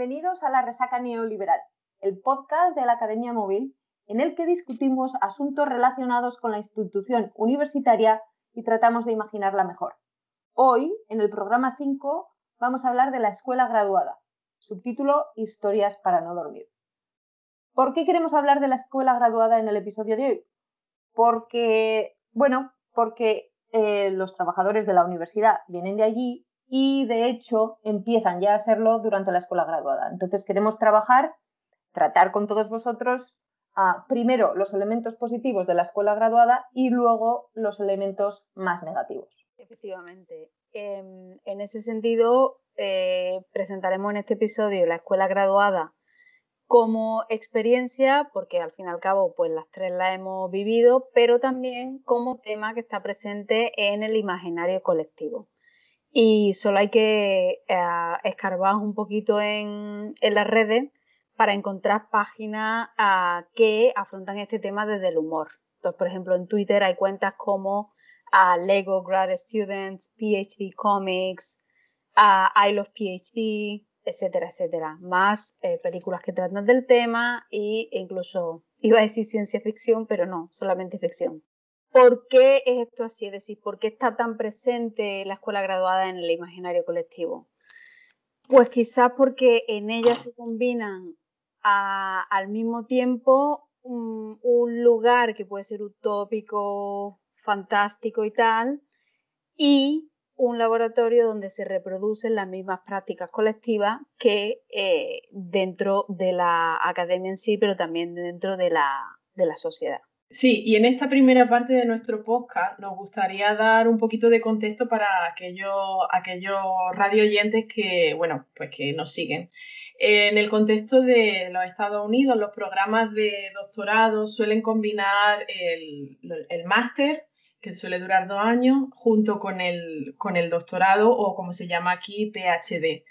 Bienvenidos a la Resaca Neoliberal, el podcast de la Academia Móvil, en el que discutimos asuntos relacionados con la institución universitaria y tratamos de imaginarla mejor. Hoy, en el programa 5, vamos a hablar de la escuela graduada, subtítulo Historias para no dormir. ¿Por qué queremos hablar de la escuela graduada en el episodio de hoy? Porque, bueno, porque eh, los trabajadores de la universidad vienen de allí y de hecho empiezan ya a serlo durante la escuela graduada. Entonces queremos trabajar, tratar con todos vosotros primero los elementos positivos de la escuela graduada y luego los elementos más negativos. Efectivamente. Em, en ese sentido, eh, presentaremos en este episodio la escuela graduada como experiencia, porque al fin y al cabo, pues las tres la hemos vivido, pero también como tema que está presente en el imaginario colectivo y solo hay que eh, escarbar un poquito en, las redes para encontrar páginas ah, que afrontan este tema desde el humor. Entonces, por ejemplo, en Twitter hay cuentas como ah, Lego Grad Students, PhD Comics, uh, I Love PhD, etcétera, etcétera. Más eh, películas que tratan del tema e incluso, iba a decir ciencia ficción, pero no, solamente ficción. ¿Por qué es esto así? Es decir, ¿por qué está tan presente la escuela graduada en el imaginario colectivo? Pues quizás porque en ella se combinan al mismo tiempo un, lugar que puede ser utópico, fantástico y tal, y un laboratorio donde se reproducen las mismas prácticas colectivas que eh, dentro de la academia en sí, pero también dentro de la sociedad. Sí, y en esta primera parte de nuestro podcast nos gustaría dar un poquito de contexto para aquellos, aquellos radio oyentes que, bueno, pues que nos siguen. En el contexto de los Estados Unidos, los programas de doctorado suelen combinar el, máster, que suele durar dos años, junto con el, con el doctorado o como se llama aquí, PhD.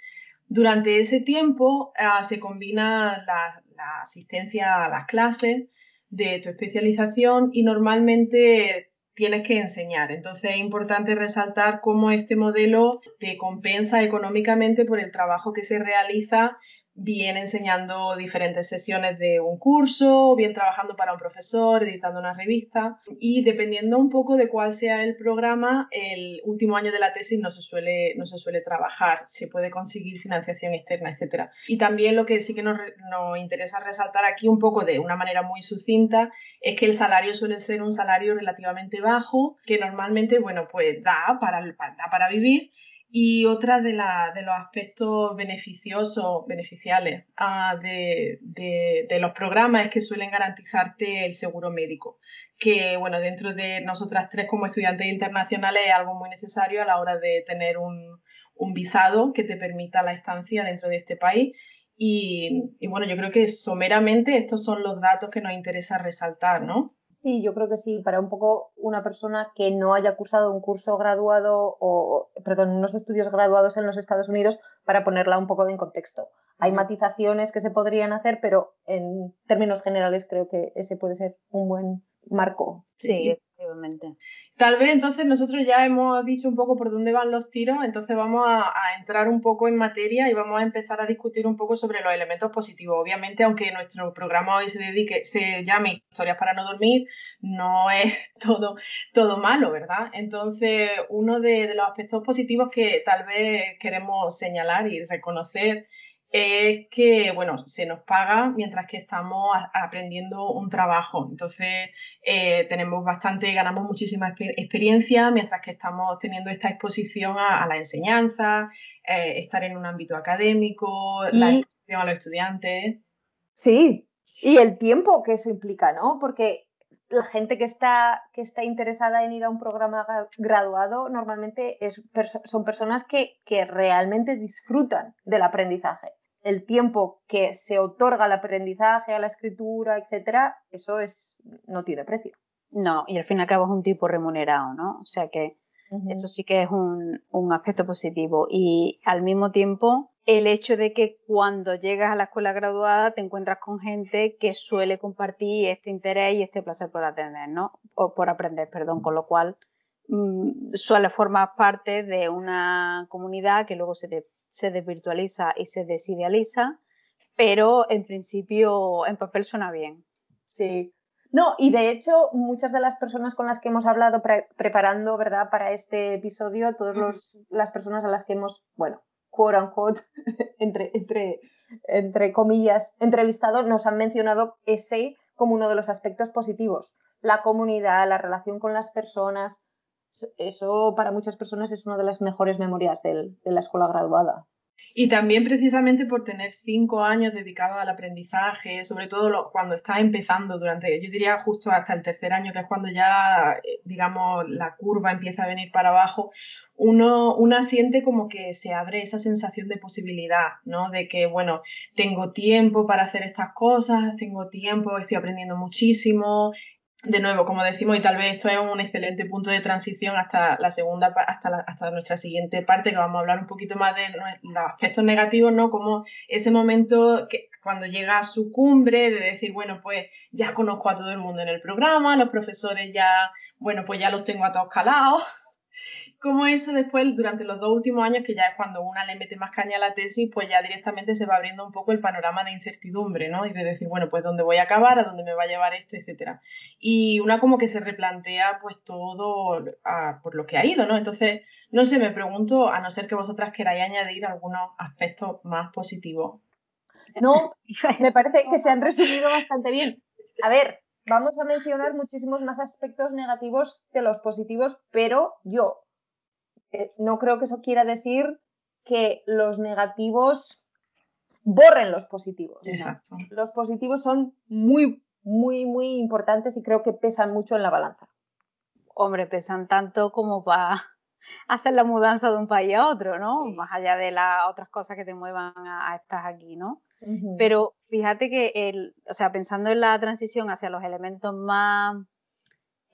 Durante ese tiempo ah, se combina la, la asistencia a las clases, de tu especialización y normalmente tienes que enseñar. Entonces es importante resaltar cómo este modelo te compensa económicamente por el trabajo que se realiza bien enseñando diferentes sesiones de un curso, bien trabajando para un profesor, editando una revista y dependiendo un poco de cuál sea el programa, el último año de la tesis no se suele, no se suele trabajar, se puede conseguir financiación externa, etc. Y también lo que sí que nos, nos interesa resaltar aquí un poco de una manera muy sucinta es que el salario suele ser un salario relativamente bajo que normalmente, bueno, pues da para, da para vivir y otra de, de los aspectos beneficiosos, beneficiales ah, de, los programas es que suelen garantizarte el seguro médico, que bueno, dentro de nosotras tres como estudiantes internacionales es algo muy necesario a la hora de tener un, visado que te permita la estancia dentro de este país. Y bueno, yo creo que someramente estos son los datos que nos interesa resaltar, ¿no? Sí, yo creo que sí, para un poco una persona que no haya cursado un curso graduado o, perdón, unos estudios graduados en los Estados Unidos, para ponerla un poco en contexto. Hay matizaciones que se podrían hacer, pero en términos generales creo que ese puede ser un buen marco. Sí, efectivamente. Tal vez entonces nosotros ya hemos dicho un poco por dónde van los tiros, entonces vamos a, entrar un poco en materia y vamos a empezar a discutir un poco sobre los elementos positivos. Obviamente, aunque nuestro programa hoy se dedique, se llame Historias para no dormir, no es todo, todo malo, ¿verdad? Entonces, uno de los aspectos positivos que tal vez queremos señalar y reconocer es que, bueno, se nos paga mientras que estamos aprendiendo un trabajo. Entonces, eh, tenemos bastante, ganamos muchísima experiencia mientras que estamos teniendo esta exposición a, la enseñanza, eh, estar en un ámbito académico, la exposición a los estudiantes. Sí, y el tiempo que eso implica, ¿no? Porque la gente que está, que está interesada en ir a un programa graduado normalmente es, son personas que, que realmente disfrutan del aprendizaje el tiempo que se otorga al aprendizaje, a la escritura, etcétera, eso es, no tiene precio. No, y al fin y al cabo es un tipo remunerado, ¿no? O sea que eso sí que es un, un, aspecto positivo. Y al mismo tiempo, el hecho de que cuando llegas a la escuela graduada te encuentras con gente que suele compartir este interés y este placer por aprender, ¿no? O por aprender, perdón, con lo cual mm, suele formar parte de una comunidad que luego se te se desvirtualiza y se desidealiza, pero en principio en papel suena bien. Sí. No, y de hecho, muchas de las personas con las que hemos hablado preparando, ¿verdad?, para este episodio, todas las personas a las que hemos, bueno, quote unquote, entre, entre, entre comillas, entrevistado, nos han mencionado ese como uno de los aspectos positivos. La comunidad, la relación con las personas, eso para muchas personas es una de las mejores memorias de la escuela graduada. Y también precisamente por tener cinco años dedicados al aprendizaje, sobre todo cuando estás empezando durante, yo diría justo hasta el tercer año, que es cuando ya, eh, digamos, la curva empieza a venir para abajo, uno, siente como que se abre esa sensación de posibilidad, ¿no? De que, bueno, tengo tiempo para hacer estas cosas, tengo tiempo, estoy aprendiendo muchísimo, de nuevo, como decimos, y tal vez esto es un excelente punto de transición hasta la segunda, hasta, hasta nuestra siguiente parte, que vamos a hablar un poquito más de los aspectos negativos, ¿no? Como ese momento que cuando llega a su cumbre de decir, bueno, pues ya conozco a todo el mundo en el programa, los profesores ya, bueno, pues ya los tengo a todos calados, como eso después, durante los dos últimos años, que ya es cuando una le mete más caña a la tesis, pues ya directamente se va abriendo un poco el panorama de incertidumbre, ¿no? Y de decir, bueno, pues dónde voy a acabar, a dónde me va a llevar esto, etcétera. Y una como que se replantea pues todo por lo que ha ido, ¿no? Entonces, no sé, me pregunto, a no ser que vosotras queráis añadir algunos aspectos más positivos. No, me parece que se han resumido bastante bien. A ver, vamos a mencionar muchísimos más aspectos negativos que los positivos, pero yo no creo que eso quiera decir que los negativos borren los positivos. Exacto. Los positivos son muy, muy, muy importantes y creo que pesan mucho en la balanza. Hombre, pesan tanto como para hacer la mudanza de un país a otro, ¿no? Más allá de las otras cosas que te muevan a, estar aquí, ¿no? Pero fíjate que, el, o sea, pensando en la transición hacia los elementos más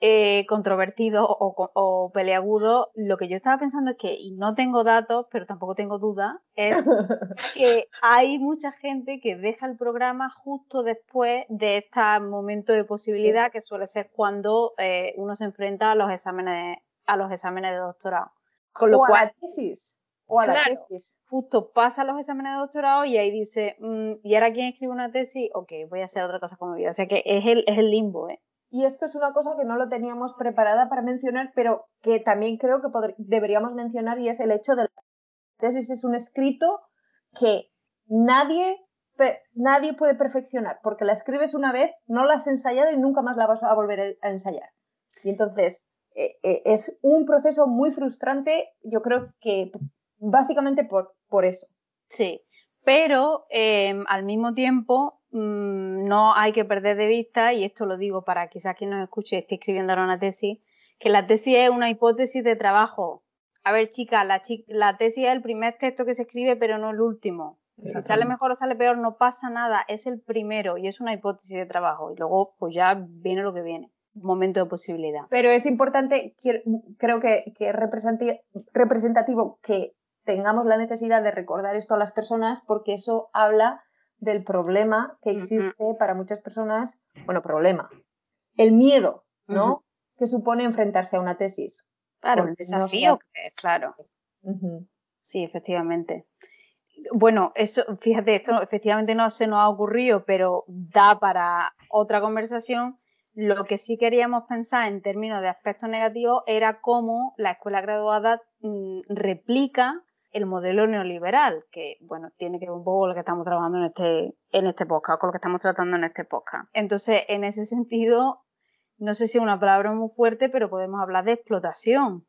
eh, controvertido o, o, peleagudo, lo que yo estaba pensando es que, y no tengo datos, pero tampoco tengo duda, es que hay mucha gente que deja el programa justo después de este momento de posibilidad, que suele ser cuando eh, uno se enfrenta a los exámenes, a los exámenes de doctorado. Con lo o cual, a la tesis. O a la tesis. Justo pasa los exámenes de doctorado y ahí dice, mm, ¿y ahora quién escribe una tesis? Ok, voy a hacer otra cosa con mi vida. O sea que es el, es el limbo, ¿eh? Y esto es una cosa que no lo teníamos preparada para mencionar, pero que también creo que deberíamos mencionar y es el hecho de la tesis es un escrito que nadie, nadie puede perfeccionar, porque la escribes una vez, no la has ensayado y nunca más la vas a volver a ensayar. Y entonces eh, eh, es un proceso muy frustrante, yo creo que básicamente por, por eso. Sí, pero em, al mismo tiempo no hay que perder de vista, y esto lo digo para quizás quien nos escuche esté escribiendo ahora una tesis, que la tesis es una hipótesis de trabajo. A ver, chicas, la, la tesis es el primer texto que se escribe, pero no el último. Si sale mejor o sale peor, no pasa nada, es el primero y es una hipótesis de trabajo. Y luego, pues ya viene lo que viene, momento de posibilidad. Pero es importante, creo que, que es representativo que tengamos la necesidad de recordar esto a las personas porque eso habla del problema que existe para muchas personas, bueno, problema, el miedo, ¿no? Que supone enfrentarse a una tesis. Claro, el desafío, claro. Sí, efectivamente. Bueno, eso, fíjate, esto efectivamente no se nos ha ocurrido, pero da para otra conversación. Lo que sí queríamos pensar en términos de aspectos negativos era cómo la escuela graduada mm, replica el modelo neoliberal, que bueno, tiene que ver un poco con lo que estamos trabajando en este, en este podcast, con lo que estamos tratando en este podcast. Entonces, en ese sentido, no sé si es una palabra muy fuerte, pero podemos hablar de explotación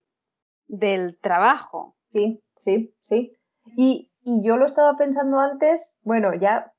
del trabajo. Sí, sí, sí. Y, y yo lo estaba pensando antes, bueno, ya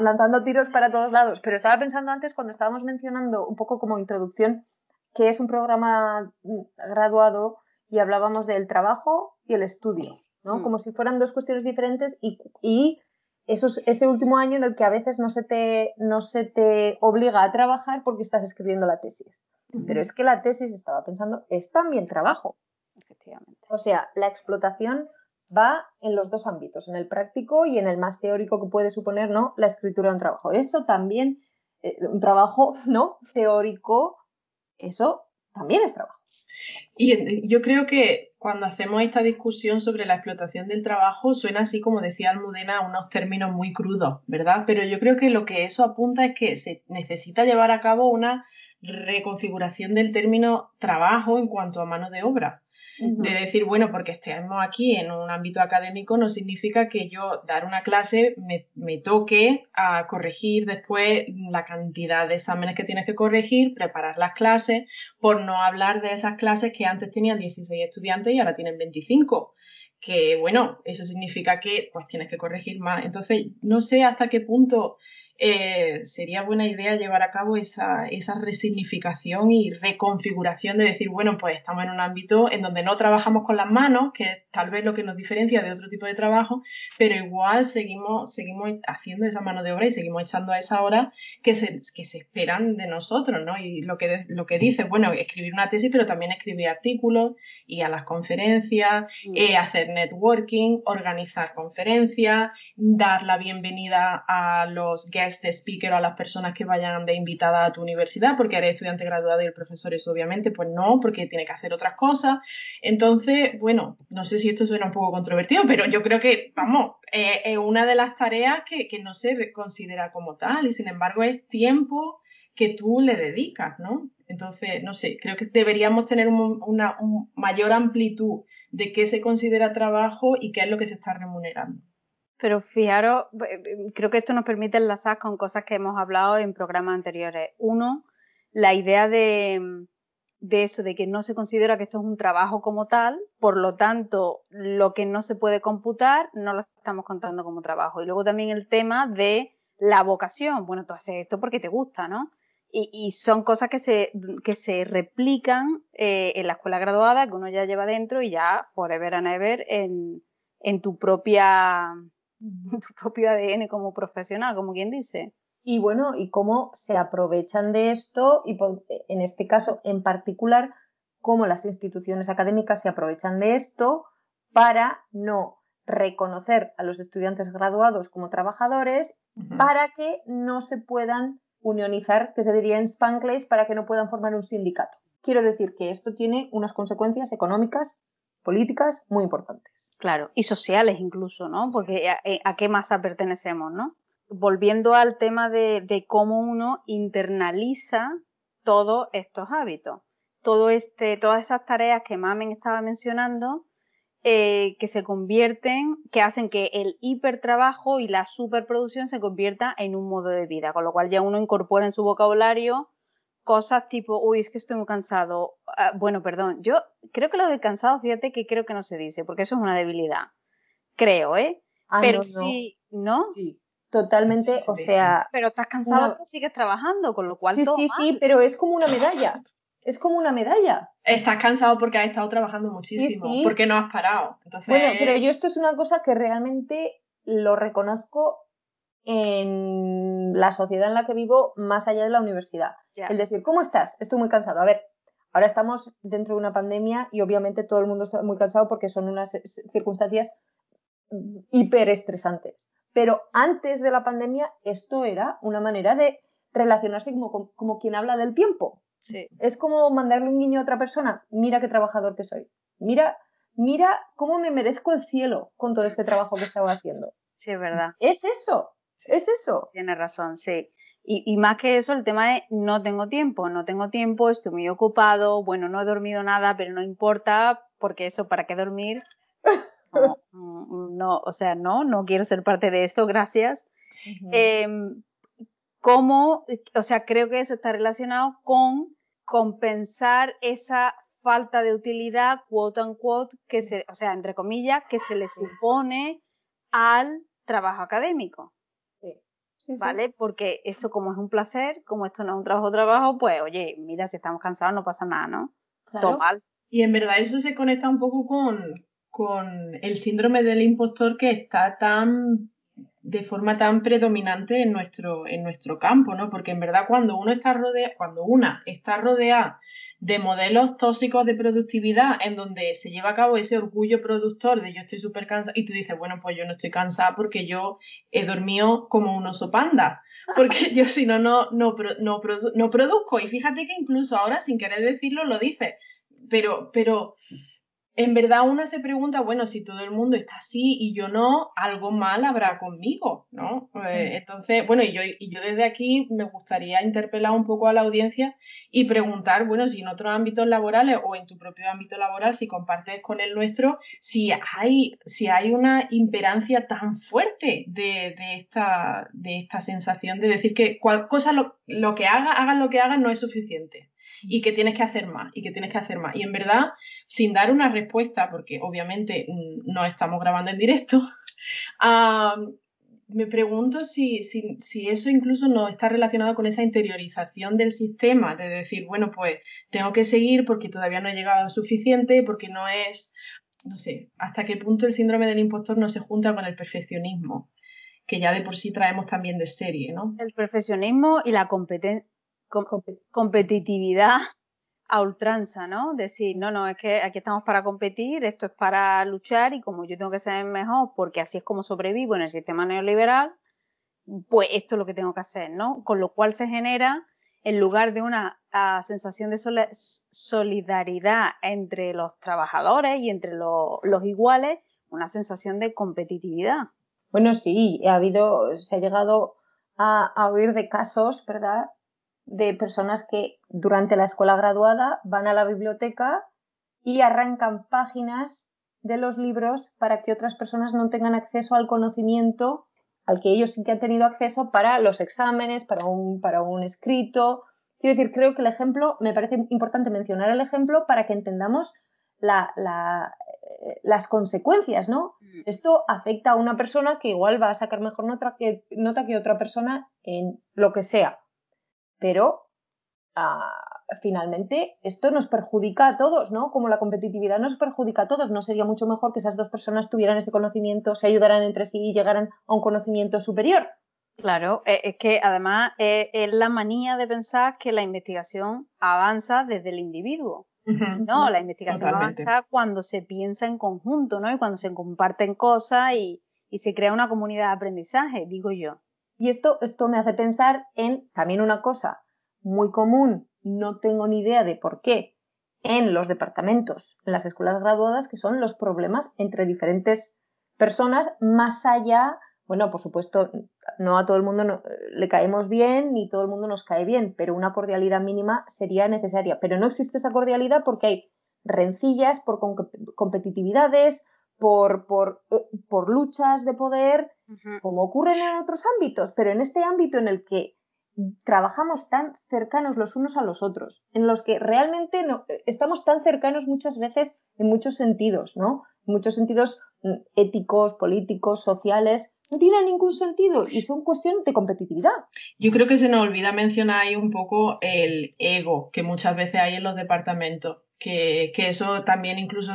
lanzando tiros para todos lados, pero estaba pensando antes cuando estábamos mencionando un poco como introducción que es un programa graduado y hablábamos del trabajo y el estudio. ¿No? Mm. Como si fueran dos cuestiones diferentes y, y ese último año en el que a veces no se, te, no se te obliga a trabajar porque estás escribiendo la tesis. Pero es que la tesis, estaba pensando, es también trabajo. Efectivamente. O sea, la explotación va en los dos ámbitos, en el práctico y en el más teórico que puede suponer ¿no? la escritura de un trabajo. Eso también, eh, un trabajo ¿no? teórico, eso también es trabajo. Y yo creo que cuando hacemos esta discusión sobre la explotación del trabajo, suena así, como decía Almudena, unos términos muy crudos, ¿verdad? Pero yo creo que lo que eso apunta es que se necesita llevar a cabo una reconfiguración del término trabajo en cuanto a mano de obra de decir, bueno, porque estemos aquí en un ámbito académico no significa que yo dar una clase me, toque a corregir después la cantidad de exámenes que tienes que corregir, preparar las clases, por no hablar de esas clases que antes tenían 16 estudiantes y ahora tienen 25 que bueno, eso significa que pues tienes que corregir más. Entonces, no sé hasta qué punto eh, sería buena idea llevar a cabo esa, esa, resignificación y reconfiguración de decir, bueno, pues estamos en un ámbito en donde no trabajamos con las manos, que es tal vez lo que nos diferencia de otro tipo de trabajo, pero igual seguimos, seguimos haciendo esa mano de obra y seguimos echando a esa hora que se, que se esperan de nosotros, ¿no? Y lo que, lo que dices, bueno, escribir una tesis, pero también escribir artículos, y a las conferencias, mm. eh, hacer networking, organizar conferencias, dar la bienvenida a los guests de speaker o a las personas que vayan de invitada a tu universidad, porque eres estudiante graduado y el profesor es obviamente, pues no, porque tiene que hacer otras cosas. Entonces, bueno, no sé si esto suena un poco controvertido, pero yo creo que, vamos, es una de las tareas que, no se considera como tal y sin embargo es tiempo que tú le dedicas, ¿no? Entonces, no sé, creo que deberíamos tener una mayor amplitud de qué se considera trabajo y qué es lo que se está remunerando. Pero fijaros, creo que esto nos permite enlazar con cosas que hemos hablado en programas anteriores. Uno, la idea de, eso, de que no se considera que esto es un trabajo como tal, por lo tanto, lo que no se puede computar no lo estamos contando como trabajo. Y luego también el tema de la vocación. Bueno, tú haces esto porque te gusta, ¿no? Y, son cosas que se, que se replican eh, en la escuela graduada, que uno ya lleva dentro y ya forever and ever en, en tu propia tu propio ADN como profesional, como quien dice. Y bueno, y cómo se aprovechan de esto, y en este caso en particular, cómo las instituciones académicas se aprovechan de esto para no reconocer a los estudiantes graduados como trabajadores, para que no se puedan unionizar, que se diría en Spanglish, para que no puedan formar un sindicato. Quiero decir que esto tiene unas consecuencias económicas, políticas muy importantes. Claro, y sociales incluso, ¿no? Porque eh, a, qué masa pertenecemos, ¿no? Volviendo al tema de, cómo uno internaliza todos estos hábitos. Todo este, todas esas tareas que Mamen estaba mencionando, eh, que se convierten, que hacen que el hipertrabajo y la superproducción se convierta en un modo de vida, con lo cual ya uno incorpora en su vocabulario cosas tipo, uy, es que estoy muy cansado. Ah, bueno, perdón, yo creo que lo de cansado, fíjate que creo que no se dice, porque eso es una debilidad. Creo, ¿eh? Ah, pero sí, ¿no? Sí, totalmente, o sea... Pero estás cansado, pero sigues trabajando, con lo cual... Sí, sí, sí, pero es como una medalla. Es como una medalla. Estás cansado porque has estado trabajando muchísimo, porque no has parado. Bueno, pero yo esto es una cosa que realmente lo reconozco en la sociedad en la que vivo más allá de la universidad. El decir, ¿cómo estás? Estoy muy cansado. A ver, ahora estamos dentro de una pandemia y obviamente todo el mundo está muy cansado porque son unas circunstancias hiperestresantes. Pero antes de la pandemia esto era una manera de relacionarse como, como quien habla del tiempo. Es como mandarle un niño a otra persona, mira qué trabajador que soy. Mira, mira cómo me merezco el cielo con todo este trabajo que estaba haciendo. Sí, es verdad. Es eso. Es eso. Tienes razón, sí. Y, más que eso, el tema de no tengo tiempo, no tengo tiempo, estoy muy ocupado, bueno, no he dormido nada, pero no importa, porque eso, ¿para qué dormir? No, o sea, no, no quiero ser parte de esto, gracias. Em, ¿Cómo, o sea, creo que eso está relacionado con compensar esa falta de utilidad, quote unquote, que se, o sea, entre comillas, que se le supone al trabajo académico. ¿Vale? Porque eso como es un placer, como esto no es un trabajo trabajo, pues oye, mira, si estamos cansados no pasa nada, ¿no? Todo mal. Y en verdad eso se conecta un poco con, con el síndrome del impostor que está tan de forma tan predominante en nuestro, en nuestro campo, ¿no? Porque en verdad cuando uno está rodeado, cuando una está rodeada de modelos tóxicos de productividad en donde se lleva a cabo ese orgullo productor de yo estoy súper cansada y tú dices, bueno, pues yo no estoy cansada porque yo he dormido como un oso panda, porque yo si no, no, no, no, produzco. Y fíjate que incluso ahora, sin querer decirlo, lo dices. pero, pero en verdad una se pregunta, bueno, si todo el mundo está así y yo no, algo mal habrá conmigo, ¿no? Eh, entonces, bueno, y yo, y yo desde aquí me gustaría interpelar un poco a la audiencia y preguntar, bueno, si en otros ámbitos laborales o en tu propio ámbito laboral, si compartes con el nuestro, si hay, si hay una imperancia tan fuerte de, de esta, de esta sensación de decir que cual cosa lo, lo que haga, hagan lo que hagan, no es suficiente y que tienes que hacer más y que tienes que hacer más. Y en verdad, sin dar una respuesta, porque obviamente mm, no estamos grabando en directo, me pregunto si, si, eso incluso no está relacionado con esa interiorización del sistema, de decir, bueno, pues tengo que seguir porque todavía no he llegado a suficiente, porque no es, no sé, hasta qué punto el síndrome del impostor no se junta con el perfeccionismo que ya de por sí traemos también de serie, ¿no? El perfeccionismo y la competitividad a ultranza, ¿no? Decir, no, no, es que aquí estamos para competir, esto es para luchar y como yo tengo que ser mejor porque así es como sobrevivo en el sistema neoliberal, pues esto es lo que tengo que hacer, ¿no? Con lo cual se genera, en lugar de una sensación de solidaridad entre los trabajadores y entre los iguales, una sensación de competitividad. Bueno, sí, ha habido, se ha llegado a, a oír de casos, ¿verdad? De personas que durante la escuela graduada van a la biblioteca y arrancan páginas de los libros para que otras personas no tengan acceso al conocimiento al que ellos sí que han tenido acceso para los exámenes, para un, para un escrito. Quiero decir, creo que el ejemplo, me parece importante mencionar el ejemplo para que entendamos la, eh, las consecuencias, ¿no? Mm. Esto afecta a una persona que igual va a sacar mejor nota que, nota que otra persona en lo que sea pero ah, finalmente esto nos perjudica a todos, ¿no? Como la competitividad nos perjudica a todos, ¿no sería mucho mejor que esas dos personas tuvieran ese conocimiento, se ayudaran entre sí y llegaran a un conocimiento superior? Claro, e, es que además e, es, la manía de pensar que la investigación avanza desde el individuo. no, la investigación avanza cuando se piensa en conjunto, ¿no? Y cuando se comparten cosas y se crea una comunidad de aprendizaje, digo yo. Y esto, esto me hace pensar en también una cosa muy común, no tengo ni idea de por qué, en los departamentos, en las escuelas graduadas, que son los problemas entre diferentes personas, más allá, bueno, por supuesto, no a todo el mundo le caemos bien, ni todo el mundo nos cae bien, pero una cordialidad mínima sería necesaria. Pero no existe esa cordialidad porque hay rencillas por competitividades, por, por, eh, por luchas de poder, como ocurren en otros ámbitos, pero en este ámbito en el que trabajamos tan cercanos los unos a los otros, en los que realmente no, eh, estamos tan cercanos muchas veces en muchos sentidos, ¿no? En muchos sentidos mm, éticos, políticos, sociales, no tiene ningún sentido y son cuestiones de competitividad. Yo creo que se nos olvida mencionar ahí un poco el ego que muchas veces hay en los departamentos que, eso también incluso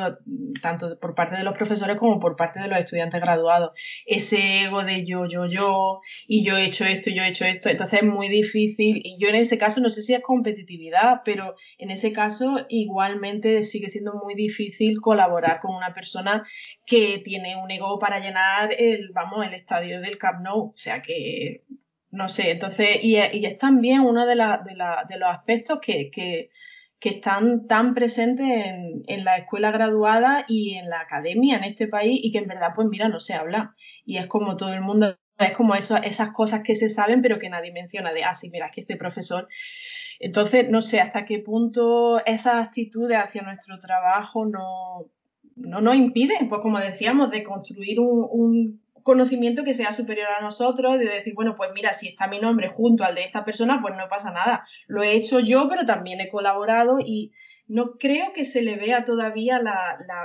tanto por parte de los profesores como por parte de los estudiantes graduados, ese ego de yo, yo, yo, y yo he hecho esto, y yo he hecho esto, entonces es muy difícil, y yo en ese caso no sé si es competitividad, pero en ese caso igualmente sigue siendo muy difícil colaborar con una persona que tiene un ego para llenar el, vamos, el estadio del Camp Nou, o sea que no sé, entonces, y, es también uno de, de, los aspectos que, que que están tan presentes en, la escuela graduada y en la academia en este país y que en verdad, pues mira, no se habla. Y es como todo el mundo, es como eso, esas cosas que se saben pero que nadie menciona de, ah, sí, mira, es que este profesor. Entonces, no sé hasta qué punto esas actitudes hacia nuestro trabajo no, no nos impiden, pues como decíamos, de construir un conocimiento que sea superior a nosotros, de decir, bueno, pues mira, si está mi nombre junto al de esta persona, pues no pasa nada. Lo he hecho yo, pero también he colaborado y no creo que se le vea todavía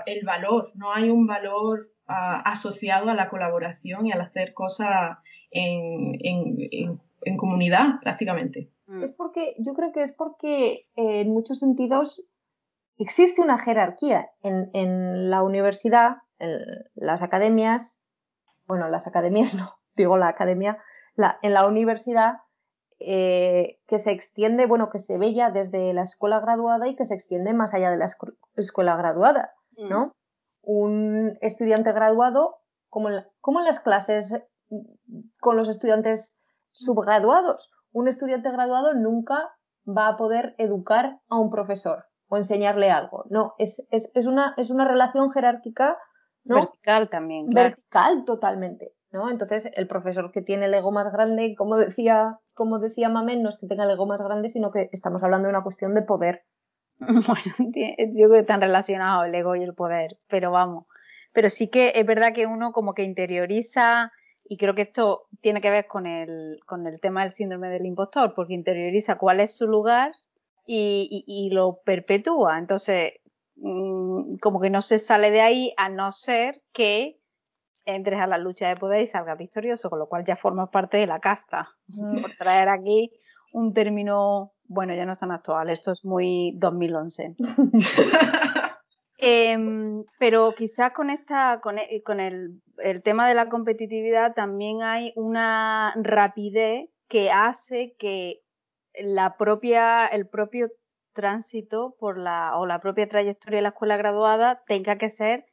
el valor, no hay un valor ah, asociado a la colaboración y al hacer cosas en, comunidad, prácticamente. Es porque, yo creo que es porque eh, en muchos sentidos existe una jerarquía en, en la universidad, en las academias, bueno, las academias no, digo la academia, en la universidad, eh, que se extiende, bueno, que se ve ya desde la escuela graduada y que se extiende más allá de la escuela graduada, mm. ¿no? Un estudiante graduado, como en, como en las clases con los estudiantes subgraduados, un estudiante graduado nunca va a poder educar a un profesor, o enseñarle algo. No, es, es, es, una, es una relación jerárquica. ¿No? Vertical también. Claro. Vertical totalmente. ¿no? Entonces, el profesor que tiene el ego más grande, como decía, como decía Mamen, no es que tenga el ego más grande, sino que estamos hablando de una cuestión de poder. Bueno, yo creo que están relacionados el ego y el poder, pero vamos. Pero sí que es verdad que uno como que interioriza, y creo que esto tiene que ver con el, con el tema del síndrome del impostor, porque interioriza cuál es su lugar y, y, y lo perpetúa. Entonces, mmm, como que no se sale de ahí a no ser que entres a la lucha de poder y salgas victorioso, con lo cual ya formas parte de la casta. Mm. Por traer aquí un término, bueno, ya no es tan actual, esto es muy 2011. eh, pero quizás con esta, con, e, con el, el, tema de la competitividad también hay una rapidez que hace que la propia, el propio tránsito por la, o la propia trayectoria de la escuela graduada tenga que ser,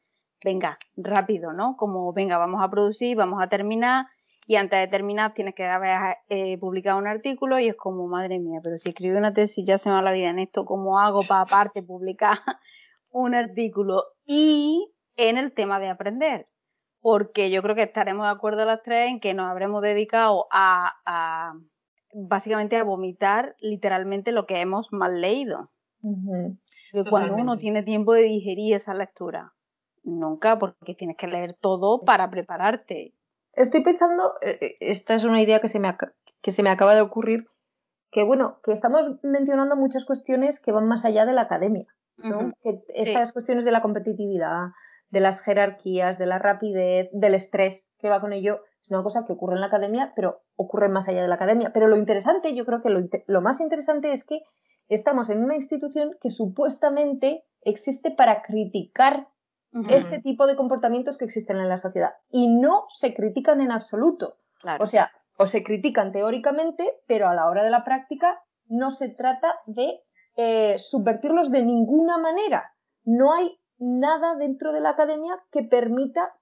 venga, rápido, ¿no? Como, venga, vamos a producir, vamos a terminar, y antes de terminar tienes que haber eh, publicado un artículo y es como, madre mía, pero si escribí una tesis ya se me va la vida en esto, ¿cómo hago para aparte publicar un artículo? Y en el tema de aprender, porque yo creo que estaremos de acuerdo las tres en que nos habremos dedicado a, a básicamente a vomitar literalmente lo que hemos mal leído. Uh -huh. Cuando uno tiene tiempo de digerir esa lectura, nunca, porque tienes que leer todo para prepararte. Estoy pensando, eh, esta es una idea que se me, que se me acaba de ocurrir, que bueno, que estamos mencionando muchas cuestiones que van más allá de la academia, ¿no? Uh -huh. que estas sí. cuestiones de la competitividad, de las jerarquías, de la rapidez, del estrés que va con ello, es una cosa que ocurre en la academia, pero ocurre más allá de la academia. Pero lo interesante, yo creo que lo, lo más interesante es que estamos en una institución que supuestamente existe para criticar uh -huh. este tipo de comportamientos que existen en la sociedad y no se critican en absoluto. Claro. O sea, o se critican teóricamente, pero a la hora de la práctica no se trata de eh, subvertirlos de ninguna manera. No hay nada dentro de la academia que permita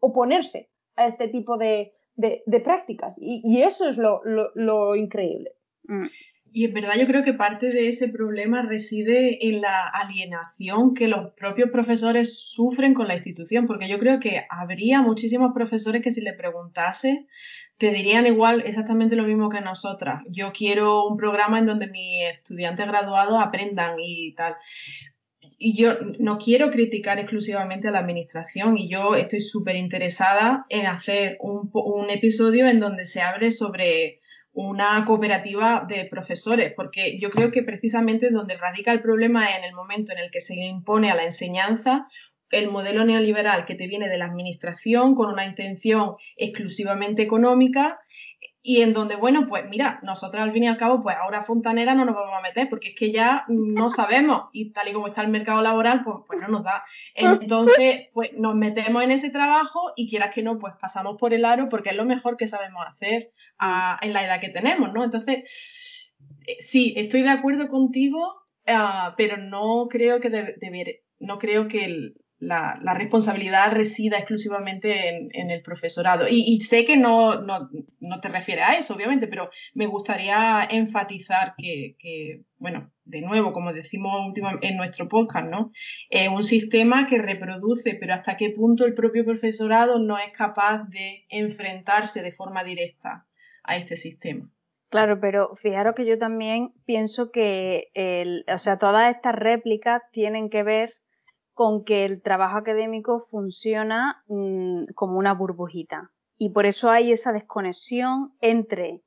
oponerse a este tipo de, de, de prácticas. Y, y, eso es lo, lo, lo increíble. Mm. Y es verdad, yo creo que parte de ese problema reside en la alienación que los propios profesores sufren con la institución, porque yo creo que habría muchísimos profesores que si le preguntase te dirían igual exactamente lo mismo que nosotras. Yo quiero un programa en donde mis estudiantes graduados aprendan y tal y yo no quiero criticar exclusivamente a la administración y yo estoy súper interesada en hacer un, un, episodio en donde se hable sobre una cooperativa de profesores, porque yo creo que precisamente donde radica el problema es en el momento en el que se impone a la enseñanza el modelo neoliberal que te viene de la administración con una intención exclusivamente económica y en donde, bueno, pues mira, nosotros al fin y al cabo, pues ahora fontanera no nos vamos a meter porque es que ya no sabemos y tal y como está el mercado laboral, pues, pues no nos da. Entonces, pues nos metemos en ese trabajo y quieras que no, pues pasamos por el aro porque es lo mejor que sabemos hacer en la edad que tenemos, ¿no? Entonces, sí, estoy de acuerdo contigo, uh, pero no creo que de, no creo que el, la, responsabilidad resida exclusivamente en, el profesorado. Y, sé que no, no, no, te refiere a eso, obviamente, pero me gustaría enfatizar que, que bueno, de nuevo, como decimos en nuestro podcast, ¿no? Es un sistema que reproduce, pero hasta qué punto el propio profesorado no es capaz de enfrentarse de forma directa a este sistema. Claro, pero fijaros que yo también pienso que, el, o sea, todas estas réplicas tienen que ver con que el trabajo académico funciona mmm, como una burbujita. Y por eso hay esa desconexión entre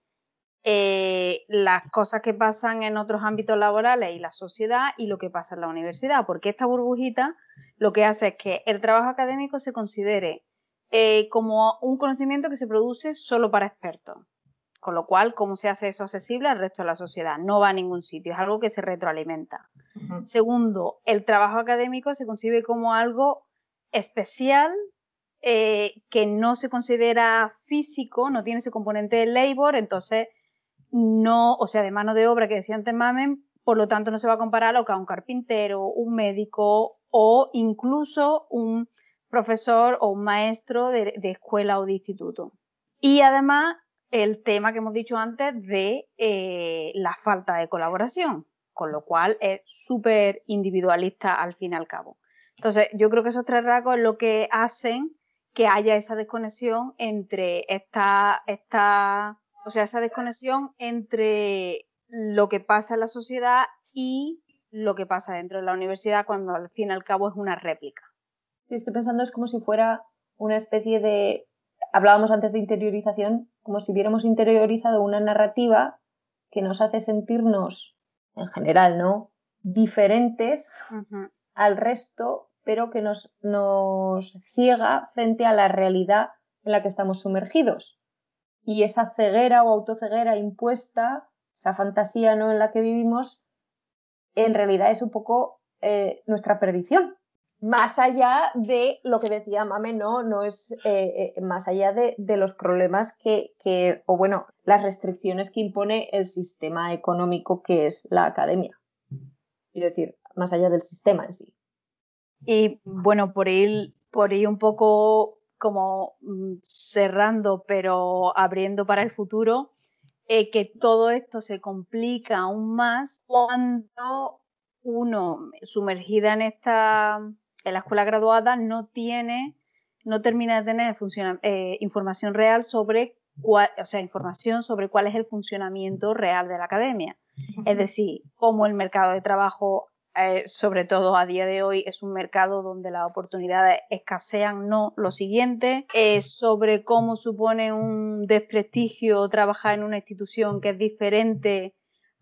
eh, las cosas que pasan en otros ámbitos laborales y la sociedad y lo que pasa en la universidad. Porque esta burbujita lo que hace es que el trabajo académico se considere eh, como un conocimiento que se produce solo para expertos. Con lo cual, ¿cómo se hace eso accesible al resto de la sociedad? No va a ningún sitio, es algo que se retroalimenta. Uh -huh. Segundo, el trabajo académico se concibe como algo especial eh, que no se considera físico, no tiene ese componente de labor, entonces no, o sea, de mano de obra que decía antes Mamen, por lo tanto no se va a comparar a lo que a un carpintero, un médico o incluso un profesor o un maestro de, de escuela o de instituto. Y además el tema que hemos dicho antes de eh, la falta de colaboración. con lo cual es súper individualista al fin y al cabo. Entonces, yo creo que esos tres rasgos es lo que hacen que haya esa desconexión entre esta, esta, o sea, esa desconexión entre lo que pasa en la sociedad y lo que pasa dentro de la universidad cuando al fin y al cabo es una réplica. Estoy pensando es como si fuera una especie de, hablábamos antes de interiorización, como si hubiéramos interiorizado una narrativa que nos hace sentirnos, en general, ¿no? Diferentes al resto, pero que nos, nos ciega frente a la realidad en la que estamos sumergidos. Y esa ceguera o autoceguera impuesta, esa fantasía ¿no? en la que vivimos, en realidad es un poco eh, nuestra perdición. Más allá de lo que decía Mame, no, no es eh, eh, más allá de, de los problemas que, que, o bueno, las restricciones que impone el sistema económico que es la academia. Quiero decir, más allá del sistema en sí. Y bueno, por ir, por ir un poco como mm, cerrando, pero abriendo para el futuro, eh, que todo esto se complica aún más cuando uno sumergida en esta la escuela graduada no tiene no termina de tener eh, información real sobre cuál, o sea, información sobre cuál es el funcionamiento real de la academia. Es decir, cómo el mercado de trabajo eh, sobre todo a día de hoy, es un mercado donde las oportunidades escasean, no lo siguiente, sobre cómo supone un desprestigio trabajar en una institución que es diferente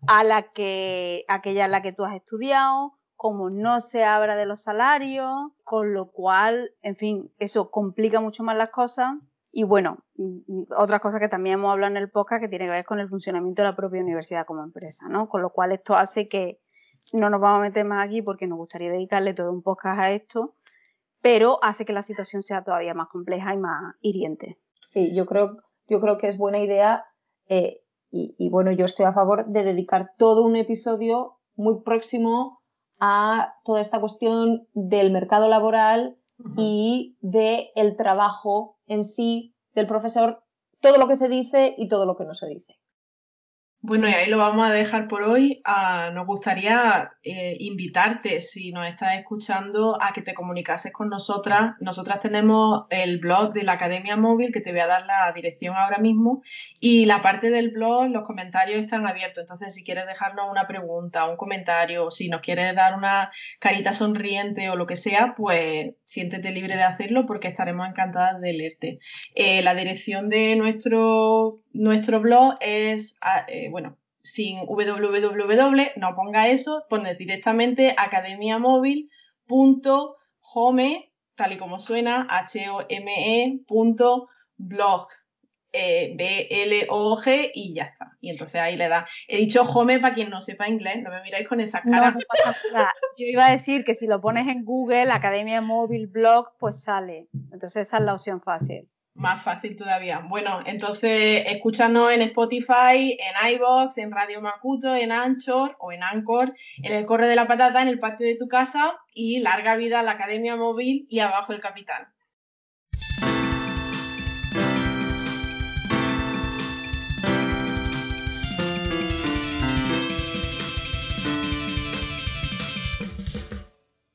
a la que aquella en la que tú has estudiado, cómo no se habla de los salarios, con lo cual, en fin, eso complica mucho más las cosas. Y bueno, otra cosa que también hemos hablado en el podcast que tiene que ver con el funcionamiento de la propia universidad como empresa, ¿no? Con lo cual esto hace que no nos vamos a meter más aquí porque nos gustaría dedicarle todo un podcast a esto, pero hace que la situación sea todavía más compleja y más hiriente. Sí, yo creo, yo creo que es buena idea eh, y, bueno, yo estoy a favor de dedicar todo un episodio muy próximo a toda esta cuestión del mercado laboral y del el trabajo en sí del profesor, todo lo que se dice y todo lo que no se dice. Bueno, y ahí lo vamos a dejar por hoy. Ah, nos gustaría eh, invitarte, si nos estás escuchando, a que te comunicases con nosotras. Nosotras tenemos el blog de la Academia Móvil, que te voy a dar la dirección ahora mismo, y la parte del blog, los comentarios están abiertos. Entonces, si quieres dejarnos una pregunta, un comentario, si nos quieres dar una carita sonriente o lo que sea, pues siéntete libre de hacerlo porque estaremos encantadas de leerte. Eh, la dirección de nuestro, nuestro blog es, eh, bueno, sin www, no ponga eso, pone directamente academiamóvil.home, tal y como suena, h-o-m-e, blog. Eh, B-L-O-G y ya está. Y entonces ahí le da. He dicho home para quien no sepa inglés, no me miráis con esa cara. Yo iba a decir que si lo pones en Google, Academia Móvil Blog, pues sale. Entonces esa es la opción fácil. Más fácil todavía. Bueno, entonces escúchanos en Spotify, en iBox, en Radio Macuto, en Anchor o en Anchor, en el Corre de la Patata, en el patio de tu casa y larga vida a la Academia Móvil y abajo el Capital.